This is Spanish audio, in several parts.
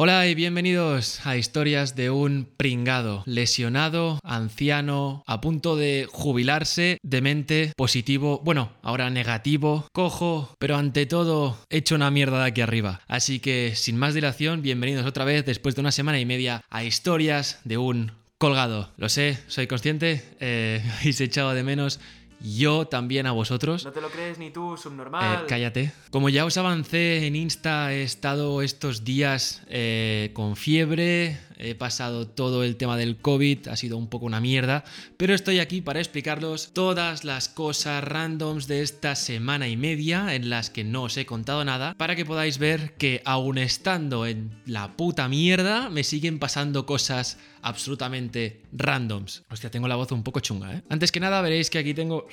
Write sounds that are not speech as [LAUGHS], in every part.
Hola y bienvenidos a historias de un pringado, lesionado, anciano, a punto de jubilarse, demente, positivo, bueno, ahora negativo, cojo, pero ante todo hecho una mierda de aquí arriba. Así que sin más dilación, bienvenidos otra vez después de una semana y media a historias de un colgado. Lo sé, soy consciente, eh, [LAUGHS] habéis echado de menos yo también a vosotros. No te lo crees ni tú, subnormal. Eh, cállate. Como ya os avancé en Insta, he estado estos días eh, con fiebre, he pasado todo el tema del COVID, ha sido un poco una mierda, pero estoy aquí para explicaros todas las cosas randoms de esta semana y media en las que no os he contado nada, para que podáis ver que aún estando en la puta mierda, me siguen pasando cosas absolutamente randoms. Hostia, tengo la voz un poco chunga, ¿eh? Antes que nada veréis que aquí tengo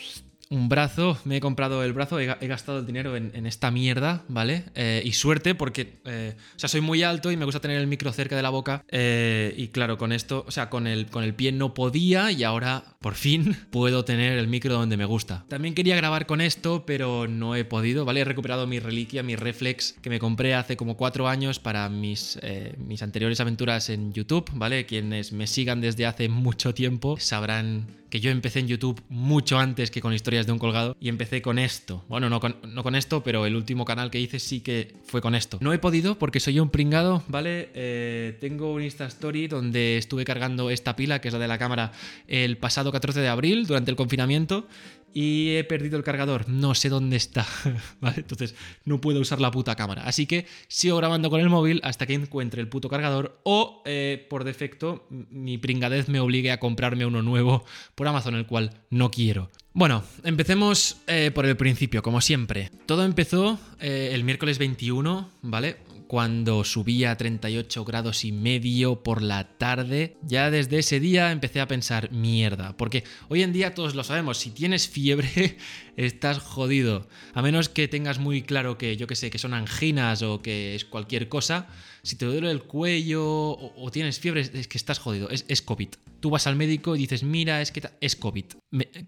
un brazo, me he comprado el brazo, he, gastado el dinero en, esta mierda, ¿vale? Eh, y suerte porque, eh, o sea, soy muy alto y me gusta tener el micro cerca de la boca. Eh, y claro, con esto, o sea, con el, con el pie no podía y ahora por fin [LAUGHS] puedo tener el micro donde me gusta. También quería grabar con esto, pero no he podido, ¿vale? He recuperado mi reliquia, mi reflex que me compré hace como cuatro años para mis, mis anteriores aventuras en YouTube, ¿vale? Quienes me sigan desde hace mucho tiempo sabrán que yo empecé en YouTube mucho antes que con historias de un colgado y empecé con esto. Bueno, no con, no con esto, pero el último canal que hice sí que fue con esto. No he podido porque soy un pringado, ¿vale? Eh, tengo un Insta Story donde estuve cargando esta pila, que es la de la cámara, el pasado 14 de abril durante el confinamiento y he perdido el cargador, no sé dónde está, [LAUGHS] ¿vale? Entonces no puedo usar la puta cámara. Así que sigo grabando con el móvil hasta que encuentre el puto cargador o eh, por defecto mi pringadez me obligue a comprarme uno nuevo por Amazon, el cual no quiero. Bueno, empecemos eh, por el principio, como siempre. Todo empezó eh, el miércoles 21, ¿vale? Cuando subía a 38 grados y medio por la tarde, ya desde ese día empecé a pensar, mierda, porque hoy en día todos lo sabemos, si tienes fiebre [LAUGHS] estás jodido, a menos que tengas muy claro que yo que sé, que son anginas o que es cualquier cosa, si te duele el cuello o, tienes fiebre es que estás jodido, es, es COVID tú vas al médico y dices, mira, es que es COVID,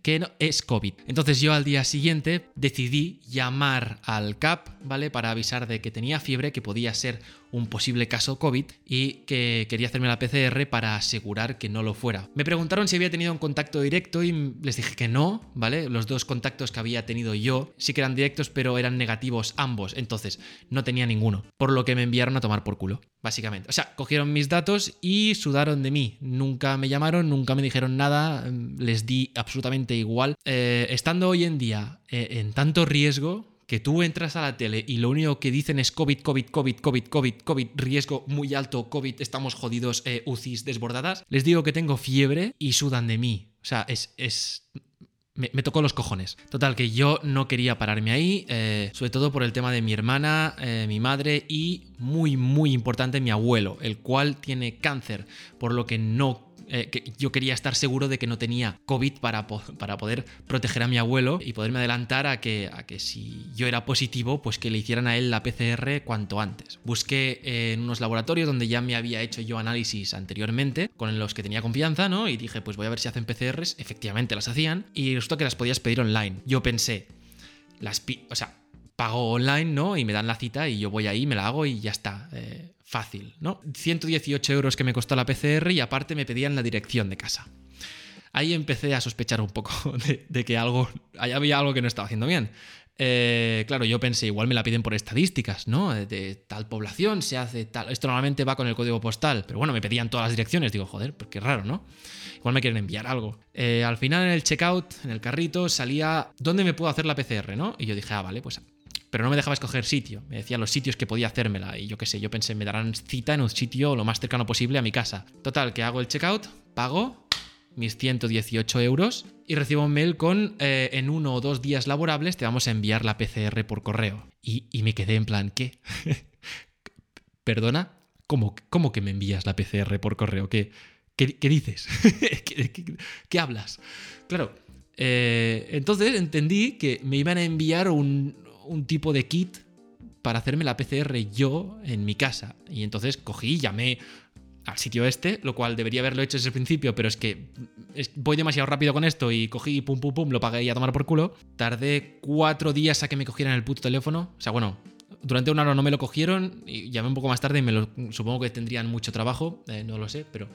que no, es COVID. Entonces yo al día siguiente decidí llamar al CAP, ¿vale? Para avisar de que tenía fiebre, que podía ser un posible caso COVID y que quería hacerme la PCR para asegurar que no lo fuera. Me preguntaron si había tenido un contacto directo y les dije que no, ¿vale? Los dos contactos que había tenido yo sí que eran directos, pero eran negativos ambos, entonces no tenía ninguno, por lo que me enviaron a tomar por culo, básicamente. O sea, cogieron mis datos y sudaron de mí. Nunca me llamaron, nunca me dijeron nada, les di absolutamente igual. Eh, estando hoy en día eh, en tanto riesgo, que tú entras a la tele y lo único que dicen es COVID, COVID, COVID, COVID, COVID, COVID, riesgo muy alto, COVID, estamos jodidos, eh, UCIs desbordadas, les digo que tengo fiebre y sudan de mí. O sea, es... es me, tocó los cojones. Total, que yo no quería pararme ahí, eh, sobre todo por el tema de mi hermana, eh, mi madre y, muy, muy importante, mi abuelo, el cual tiene cáncer, por lo que no eh, que yo quería estar seguro de que no tenía COVID para, para poder proteger a mi abuelo y poderme adelantar a que, a que si yo era positivo, pues que le hicieran a él la PCR cuanto antes. Busqué en unos laboratorios donde ya me había hecho yo análisis anteriormente, con los que tenía confianza, ¿no? Y dije, pues voy a ver si hacen PCRs. Efectivamente las hacían y resulta que las podías pedir online. Yo pensé, las... o sea, pago online, ¿no? Y me dan la cita y yo voy ahí, me la hago y ya está. Eh, fácil, ¿no? 118 euros que me costó la PCR y aparte me pedían la dirección de casa. Ahí empecé a sospechar un poco [LAUGHS] de, que algo, había algo que no estaba haciendo bien. Eh, claro, yo pensé, igual me la piden por estadísticas, ¿no? De, tal población se hace tal. Esto normalmente va con el código postal, pero bueno, me pedían todas las direcciones. Digo, joder, pues qué raro, ¿no? Igual me quieren enviar algo. Eh, al final en el checkout, en el carrito, salía dónde me puedo hacer la PCR, ¿no? Y yo dije, ah, vale, pues pero no me dejaba escoger sitio. Me decía los sitios que podía hacérmela. Y yo qué sé, yo pensé, me darán cita en un sitio lo más cercano posible a mi casa. Total, que hago el checkout, pago mis 118 euros y recibo un mail con eh, en uno o dos días laborables te vamos a enviar la PCR por correo. Y, me quedé en plan, ¿qué? [LAUGHS] ¿Perdona? ¿Cómo, ¿Cómo, que me envías la PCR por correo? ¿Qué, qué, dices? [LAUGHS] ¿Qué, hablas? Claro. Eh, entonces entendí que me iban a enviar un, un tipo de kit para hacerme la PCR yo en mi casa. Y entonces cogí, llamé al sitio este, lo cual debería haberlo hecho desde el principio, pero es que voy demasiado rápido con esto y cogí pum pum pum, lo pagué y a tomar por culo. Tardé cuatro días a que me cogieran el puto teléfono. O sea, bueno, Durante una hora no me lo cogieron y llamé un poco más tarde y me lo, supongo que tendrían mucho trabajo, eh, no lo sé, pero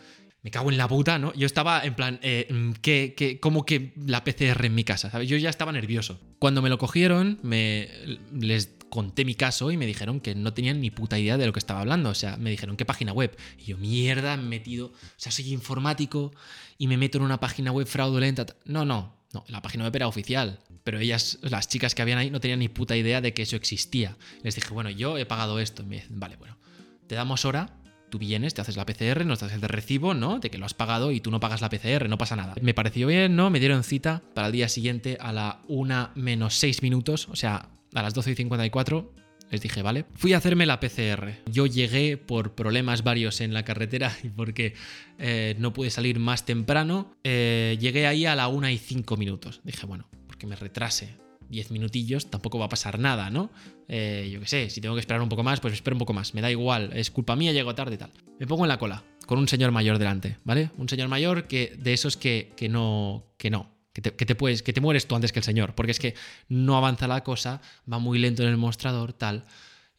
me cago en la puta, ¿no? Yo estaba en plan, eh, ¿qué, qué, cómo que la PCR en mi casa? ¿sabes? Yo ya estaba nervioso. Cuando me lo cogieron, me, les conté mi caso y me dijeron que no tenían ni puta idea de lo que estaba hablando. O sea, me dijeron, ¿qué página web? Y yo, mierda, me he metido. O sea, soy informático y me meto en una página web fraudulenta. No, no, no, la página web era oficial. Pero ellas, las chicas que habían ahí, no tenían ni puta idea de que eso existía. Les dije, bueno, yo he pagado esto. Y me dicen, vale, bueno, te damos hora tú vienes, te haces la PCR, nos das el de recibo, ¿no? De que lo has pagado y tú no pagas la PCR, no pasa nada. Me pareció bien, ¿no? Me dieron cita para el día siguiente a la 1 menos 6 minutos, o sea, a las 12 y 54. Les dije, vale. Fui a hacerme la PCR. Yo llegué por problemas varios en la carretera [LAUGHS] y porque eh, no pude salir más temprano. Eh, llegué ahí a la 1 y 5 minutos. Dije, bueno, porque me retrase 10 minutillos, tampoco va a pasar nada, ¿no? Eh, yo qué sé, si tengo que esperar un poco más, pues espero un poco más. Me da igual, es culpa mía, llego tarde y tal. Me pongo en la cola, con un señor mayor delante, ¿vale? Un señor mayor que de esos que, que no, que no, que te, puedes, que te mueres tú antes que el señor, porque es que no avanza la cosa, va muy lento en el mostrador, tal,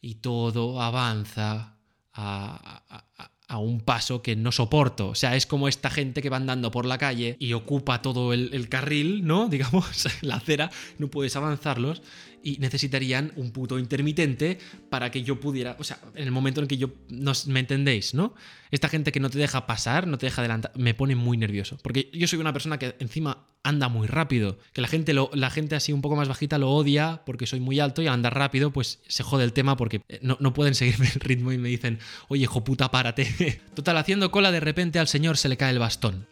y todo avanza a, a un paso que no soporto. O sea, es como esta gente que va andando por la calle y ocupa todo el, carril, ¿no? [LAUGHS] Digamos, la acera, no puedes avanzarlos y necesitarían un puto intermitente para que yo pudiera, o sea, en el momento en que yo, no, ¿me entendéis, no? Esta gente que no te deja pasar, no te deja adelantar, me pone muy nervioso, porque yo soy una persona que encima anda muy rápido, que la gente, la gente así un poco más bajita lo odia porque soy muy alto y al andar rápido pues se jode el tema porque eh, no, no pueden seguirme [LAUGHS] el ritmo y me dicen, oye, hijo puta, párate. [LAUGHS] Total, haciendo cola de repente al señor se le cae el bastón.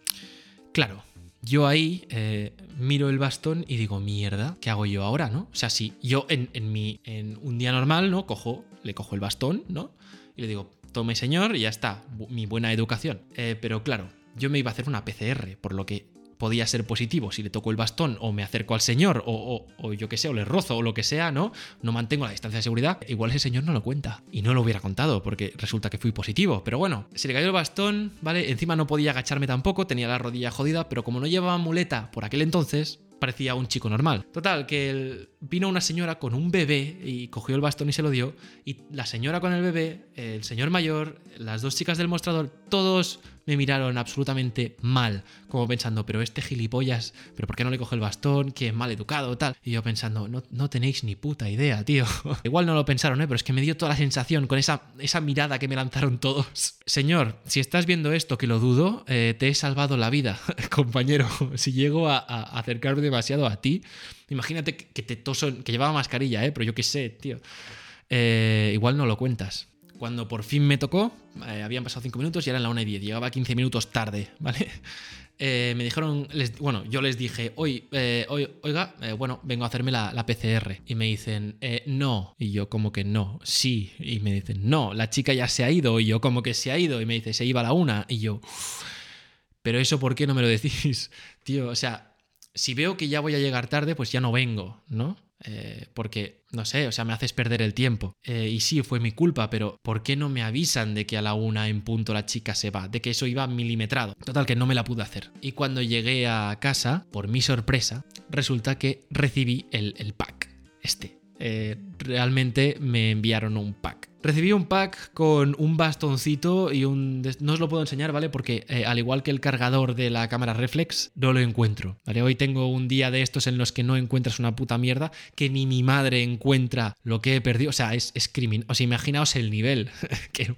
Claro, yo ahí eh, miro el bastón y digo, mierda, ¿qué hago yo ahora, no? O sea, si yo en, mi, en un día normal, ¿no? Cojo, le cojo el bastón, ¿no? Y le digo, tome señor, y ya está, mi buena educación. Eh, pero claro, yo me iba a hacer una PCR, por lo que podía ser positivo si le toco el bastón o me acerco al señor o, yo qué sé, o le rozo o lo que sea, ¿no? No mantengo la distancia de seguridad, igual ese señor no lo cuenta. Y no lo hubiera contado porque resulta que fui positivo. Pero bueno, se le cayó el bastón, ¿vale? Encima no podía agacharme tampoco, tenía la rodilla jodida, pero como no llevaba muleta por aquel entonces, parecía un chico normal. Total, que vino una señora con un bebé y cogió el bastón y se lo dio. Y la señora con el bebé, el señor mayor, las dos chicas del mostrador, todos me miraron absolutamente mal, como pensando, pero este gilipollas, pero ¿por qué no le coge el bastón? Que mal educado, tal. Y yo pensando, no, no tenéis ni puta idea, tío. [LAUGHS] Igual no lo pensaron, ¿eh? pero es que me dio toda la sensación con esa, esa mirada que me lanzaron todos. [LAUGHS] Señor, si estás viendo esto, que lo dudo, eh, te he salvado la vida, [LAUGHS] compañero. Si llego a, acercarme demasiado a ti, imagínate que, te toso, que llevaba mascarilla, ¿eh? pero yo qué sé, tío. Eh, igual no lo cuentas cuando por fin me tocó, eh, habían pasado 5 minutos y eran la 1 y 10, llegaba 15 minutos tarde, [LAUGHS] ¿vale? Eh, me dijeron, bueno, yo les dije, eh, oiga, bueno, vengo a hacerme la, la PCR. Y me dicen, no. Y yo como que no, sí. Y me dicen, no, la chica ya se ha ido. Y yo como que se ha ido. Y me dice, se iba a la 1. Y yo, pero eso, ¿por qué no me lo [LAUGHS] decís? Tío, o sea, si veo que ya voy a llegar tarde, pues ya no vengo, ¿no? Eh, porque, no sé, o sea, me haces perder el tiempo. Eh, y sí, fue mi culpa, pero ¿por qué no me avisan de que a la una en punto la chica se va? De que eso iba milimetrado. Total, que no me la pude hacer. Y cuando llegué a casa, por mi sorpresa, resulta que recibí el, el pack, este. Eh, realmente me enviaron un pack. Recibí un pack con un bastoncito y un... No os lo puedo enseñar, ¿vale? Porque eh, al igual que el cargador de la cámara reflex, no lo encuentro, ¿vale? Hoy tengo un día de estos en los que no encuentras una puta mierda, que ni mi madre encuentra lo que he perdido. O sea, es, es. O sea, imaginaos el nivel. [LAUGHS] que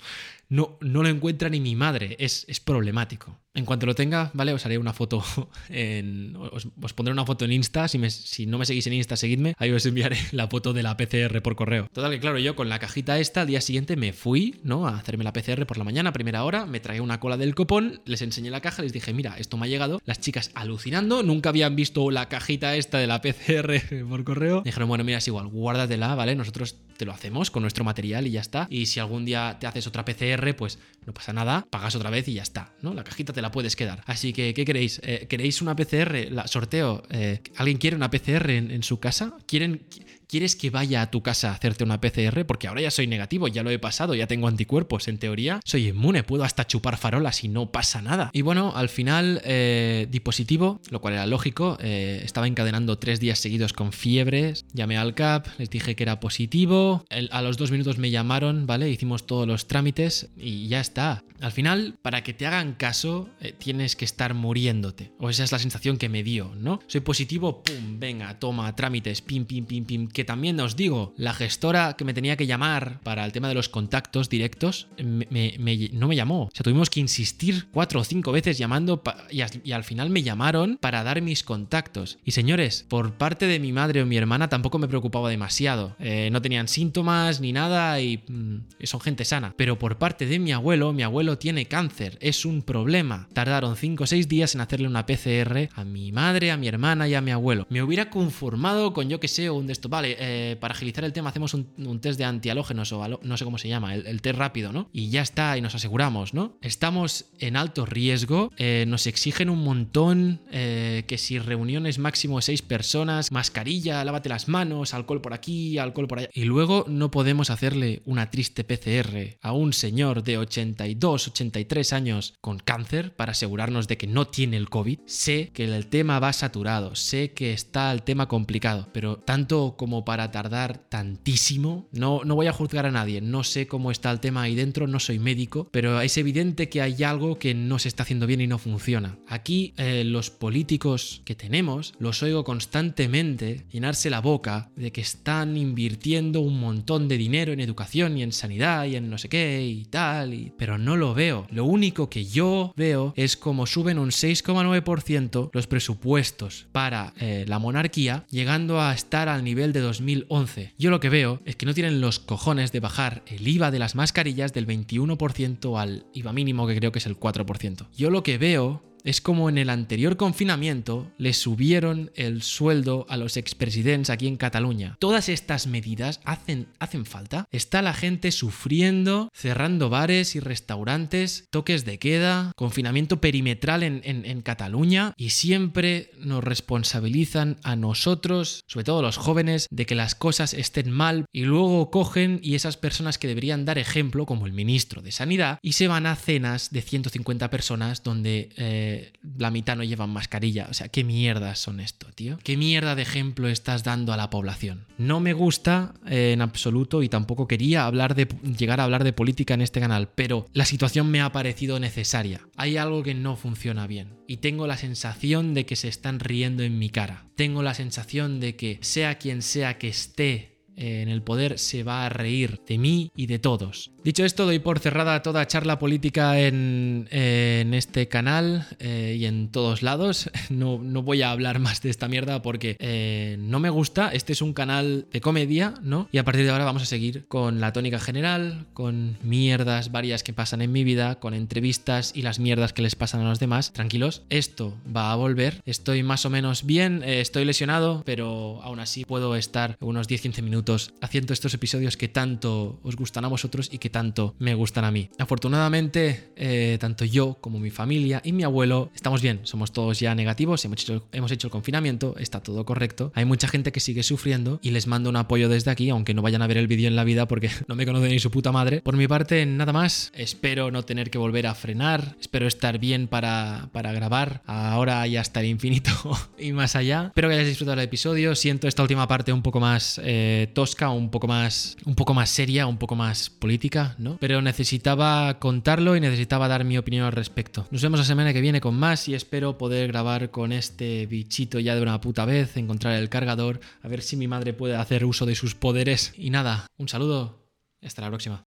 no, no lo encuentra ni mi madre. Es, es problemático. En cuanto lo tenga, ¿vale? Os haré una foto [LAUGHS] en. Os, pondré una foto en Insta. Si, si, no me seguís en Insta, seguidme. Ahí os enviaré [LAUGHS] la foto de la PCR por correo. Total, que claro, yo con la cajita esta, al día siguiente me fui, ¿no? A hacerme la PCR por la mañana, primera hora. Me traía una cola del copón, les enseñé la caja, les dije, mira, esto me ha llegado. Las chicas alucinando, nunca habían visto la cajita esta de la PCR [LAUGHS] por correo. dijeron, bueno, mira, es igual, guárdatela, ¿vale? Nosotros te lo hacemos con nuestro material y ya está. Y si algún día te haces otra PCR, pues no pasa nada, pagas otra vez y ya está, ¿no? La cajita te la puedes quedar. Así que, ¿qué queréis? Eh, ¿Queréis una PCR? Sorteo. Eh, ¿Alguien quiere una PCR en, su casa? ¿Quieren, ¿Quieres que vaya a tu casa a hacerte una PCR? Porque ahora ya soy negativo, ya lo he pasado, ya tengo anticuerpos. En teoría, soy inmune, puedo hasta chupar farolas y no pasa nada. Y bueno, al final eh, di positivo, lo cual era lógico. Eh, estaba encadenando tres días seguidos con fiebres. Llamé al CAP, les dije que era positivo. a los dos minutos me llamaron, ¿vale? Hicimos todos los trámites y ya está. Al final, para que te hagan caso, eh, tienes que estar muriéndote. O esa es la sensación que me dio, ¿no? Soy positivo, pum, venga, toma, trámites, pim, pim, pim, pim. Que también os digo, la gestora que me tenía que llamar para el tema de los contactos directos, no me llamó. O sea, tuvimos que insistir cuatro o cinco veces llamando y, al final me llamaron para dar mis contactos. Y señores, por parte de mi madre o mi hermana tampoco me preocupaba demasiado. Eh, no tenían síntomas ni nada y mm, son gente sana. Pero por parte de mi abuelo, mi abuelo tiene cáncer. Es un problema. Tardaron cinco o seis días en hacerle una PCR a mi madre, a mi hermana y a mi abuelo. Me hubiera conformado con yo que sé, un de esto. Vale, eh, para agilizar el tema hacemos un, test de antialógenos o no sé cómo se llama, el, el test rápido, ¿no? Y ya está, y nos aseguramos, ¿no? Estamos en alto riesgo, eh, nos exigen un montón, eh, que si reuniones máximo seis personas, mascarilla, lávate las manos, alcohol por aquí, alcohol por allá. Y luego no podemos hacerle una triste PCR a un señor de 82, 83 años con cáncer para asegurarnos de que no tiene el COVID. Sé que el tema va saturado, sé que está el tema complicado, pero tanto como para tardar tantísimo, no, no voy a juzgar a nadie, no sé cómo está el tema ahí dentro, no soy médico, pero es evidente que hay algo que no se está haciendo bien y no funciona. Aquí eh, los políticos que tenemos los oigo constantemente llenarse la boca de que están invirtiendo un montón de dinero en educación y en sanidad y en no sé qué y tal, pero no lo veo. Lo único que yo veo es como suben un 6,9% los presupuestos para eh, la monarquía, llegando a estar al nivel de 2011. Yo lo que veo es que no tienen los cojones de bajar el IVA de las mascarillas del 21% al IVA mínimo que creo que es el 4%. Yo lo que veo es como en el anterior confinamiento le subieron el sueldo a los expresidentes aquí en Cataluña. Todas estas medidas hacen, hacen falta. Está la gente sufriendo, cerrando bares y restaurantes, toques de queda, confinamiento perimetral en, en Cataluña y siempre nos responsabilizan a nosotros, sobre todo los jóvenes, de que las cosas estén mal y luego cogen y esas personas que deberían dar ejemplo, como el ministro de Sanidad, y se van a cenas de 150 personas donde... Eh, la mitad no llevan mascarilla. O sea, ¿qué mierdas son esto, tío? ¿Qué mierda de ejemplo estás dando a la población? No me gusta eh, en absoluto y tampoco quería hablar de, llegar a hablar de política en este canal, pero la situación me ha parecido necesaria. Hay algo que no funciona bien y tengo la sensación de que se están riendo en mi cara. Tengo la sensación de que sea quien sea que esté en el poder se va a reír de mí y de todos. Dicho esto, doy por cerrada toda charla política en, este canal eh, y en todos lados. [LAUGHS] No, no, voy a hablar más de esta mierda porque eh, no me gusta. Este es un canal de comedia, ¿no? Y a partir de ahora vamos a seguir con la tónica general, con mierdas varias que pasan en mi vida, con entrevistas y las mierdas que les pasan a los demás. Tranquilos, esto va a volver. Estoy más o menos bien, eh, estoy lesionado, pero aún así puedo estar unos 10-15 minutos haciendo estos episodios que tanto os gustan a vosotros y que tanto me gustan a mí. Afortunadamente, eh, tanto yo como mi familia y mi abuelo estamos bien, somos todos ya negativos, hemos hecho, hemos hecho el confinamiento, está todo correcto. Hay mucha gente que sigue sufriendo y les mando un apoyo desde aquí, aunque no vayan a ver el vídeo en la vida porque [LAUGHS] no me conocen ni su puta madre. Por mi parte, nada más. Espero no tener que volver a frenar, espero estar bien para, para grabar ahora y hasta el infinito [LAUGHS] y más allá. Espero que hayáis disfrutado del episodio. Siento esta última parte un poco más eh, tosca, un poco más, un poco más seria, un poco más política, ¿no? Pero necesitaba contarlo y necesitaba dar mi opinión al respecto. Nos vemos la semana que viene con más y espero poder grabar con este bichito ya de una puta vez, encontrar el cargador, a ver si mi madre puede hacer uso de sus poderes. Y nada, un saludo, hasta la próxima.